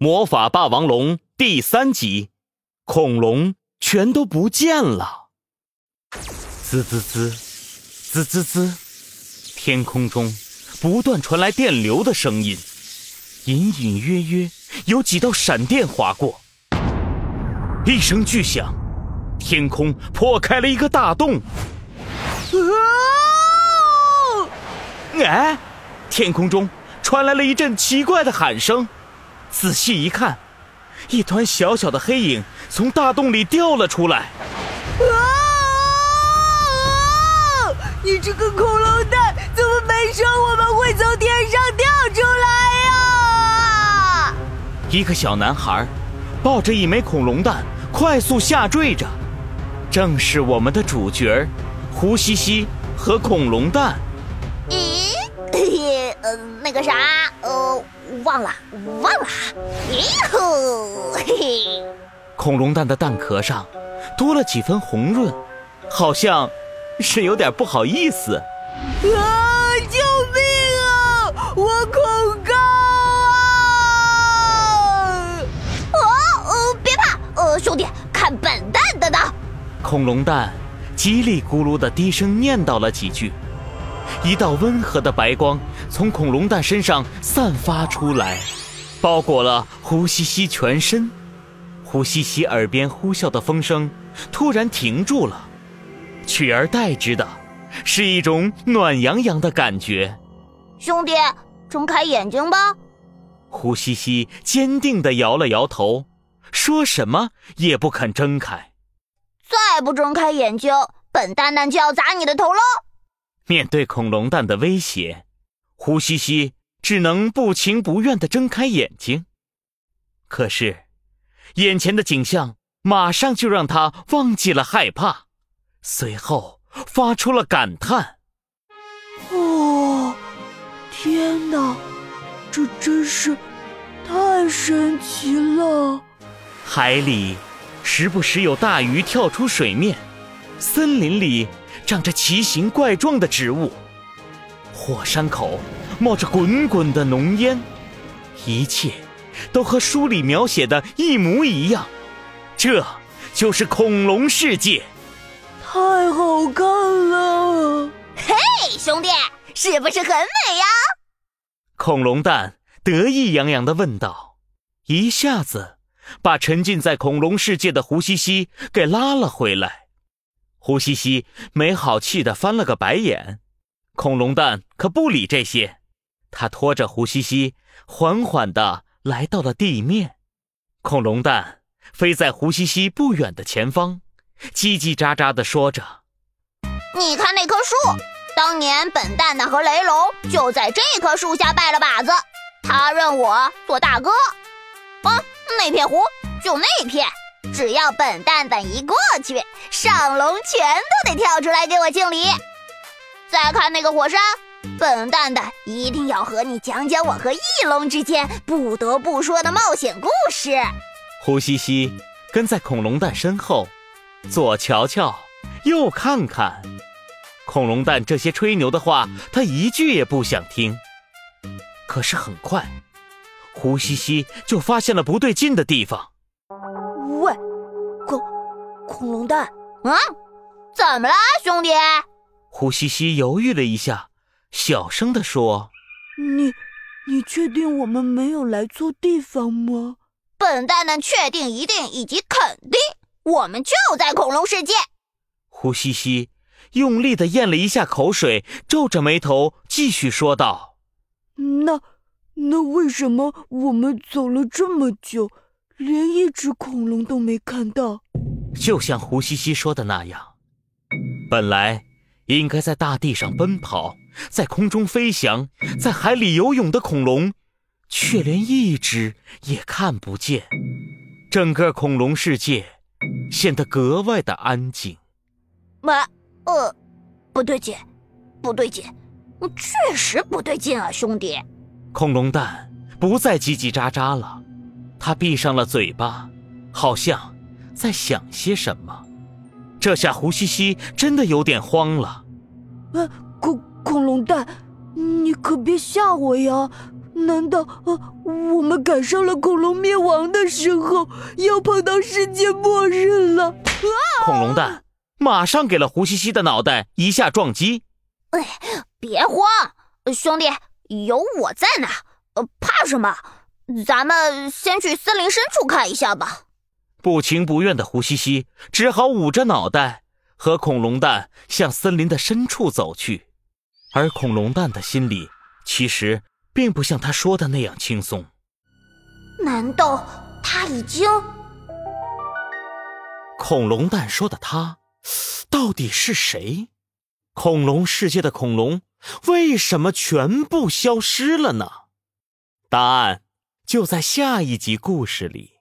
魔法霸王龙第三集，恐龙全都不见了。滋滋滋，滋滋滋，天空中不断传来电流的声音，隐隐约约有几道闪电划过。一声巨响，天空破开了一个大洞。啊哎，天空中传来了一阵奇怪的喊声。仔细一看，一团小小的黑影从大洞里掉了出来。啊！你这个恐龙蛋，怎么没说我们会从天上掉出来呀？一个小男孩抱着一枚恐龙蛋，快速下坠着，正是我们的主角胡西西和恐龙蛋。咦？呃，那个啥，呃。忘了，忘了，咦吼，嘿嘿！恐龙蛋的蛋壳上多了几分红润，好像是有点不好意思。啊！救命啊！我恐高啊！哦哦，别怕，呃，兄弟，看本蛋的呢。恐龙蛋叽里咕噜的低声念叨了几句。一道温和的白光从恐龙蛋身上散发出来，包裹了胡西西全身。胡西西耳边呼啸的风声突然停住了，取而代之的是一种暖洋洋的感觉。兄弟，睁开眼睛吧。胡西西坚定地摇了摇头，说什么也不肯睁开。再不睁开眼睛，本蛋蛋就要砸你的头喽！面对恐龙蛋的威胁，胡西西只能不情不愿地睁开眼睛。可是，眼前的景象马上就让他忘记了害怕，随后发出了感叹：“哦，天哪，这真是太神奇了！”海里时不时有大鱼跳出水面，森林里。长着奇形怪状的植物，火山口冒着滚滚的浓烟，一切都和书里描写的一模一样。这就是恐龙世界，太好看了！嘿，兄弟，是不是很美呀？恐龙蛋得意洋洋地问道，一下子把沉浸在恐龙世界的胡西西给拉了回来。胡西西没好气的翻了个白眼，恐龙蛋可不理这些，他拖着胡西西缓缓的来到了地面。恐龙蛋飞在胡西西不远的前方，叽叽喳喳的说着：“你看那棵树，当年本蛋蛋和雷龙就在这棵树下拜了把子，他认我做大哥。啊，那片湖就那片。”只要本蛋蛋一过去，上龙全都得跳出来给我敬礼。再看那个火山，笨蛋蛋一定要和你讲讲我和翼龙之间不得不说的冒险故事。胡西西跟在恐龙蛋身后，左瞧瞧，右看看。恐龙蛋这些吹牛的话，他一句也不想听。可是很快，胡西西就发现了不对劲的地方。喂，恐恐龙蛋，嗯，怎么了，兄弟？胡西西犹豫了一下，小声的说：“你，你确定我们没有来错地方吗？”笨蛋蛋确定、一定以及肯定，我们就在恐龙世界。胡西西用力的咽了一下口水，皱着眉头继续说道：“那，那为什么我们走了这么久？”连一只恐龙都没看到，就像胡西西说的那样，本来应该在大地上奔跑，在空中飞翔，在海里游泳的恐龙，却连一只也看不见。整个恐龙世界显得格外的安静。妈，呃，不对劲，不对劲，确实不对劲啊，兄弟。恐龙蛋不再叽叽喳喳了。它闭上了嘴巴，好像在想些什么。这下胡西西真的有点慌了。恐恐龙蛋，你可别吓我呀！难道啊，我们赶上了恐龙灭亡的时候，要碰到世界末日了？啊恐龙蛋马上给了胡西西的脑袋一下撞击。哎，别慌，兄弟，有我在呢，呃，怕什么？咱们先去森林深处看一下吧。不情不愿的胡西西只好捂着脑袋，和恐龙蛋向森林的深处走去。而恐龙蛋的心里其实。并不像他说的那样轻松。难道他已经？恐龙蛋说的他，到底是谁？恐龙世界的恐龙为什么全部消失了呢？答案就在下一集故事里。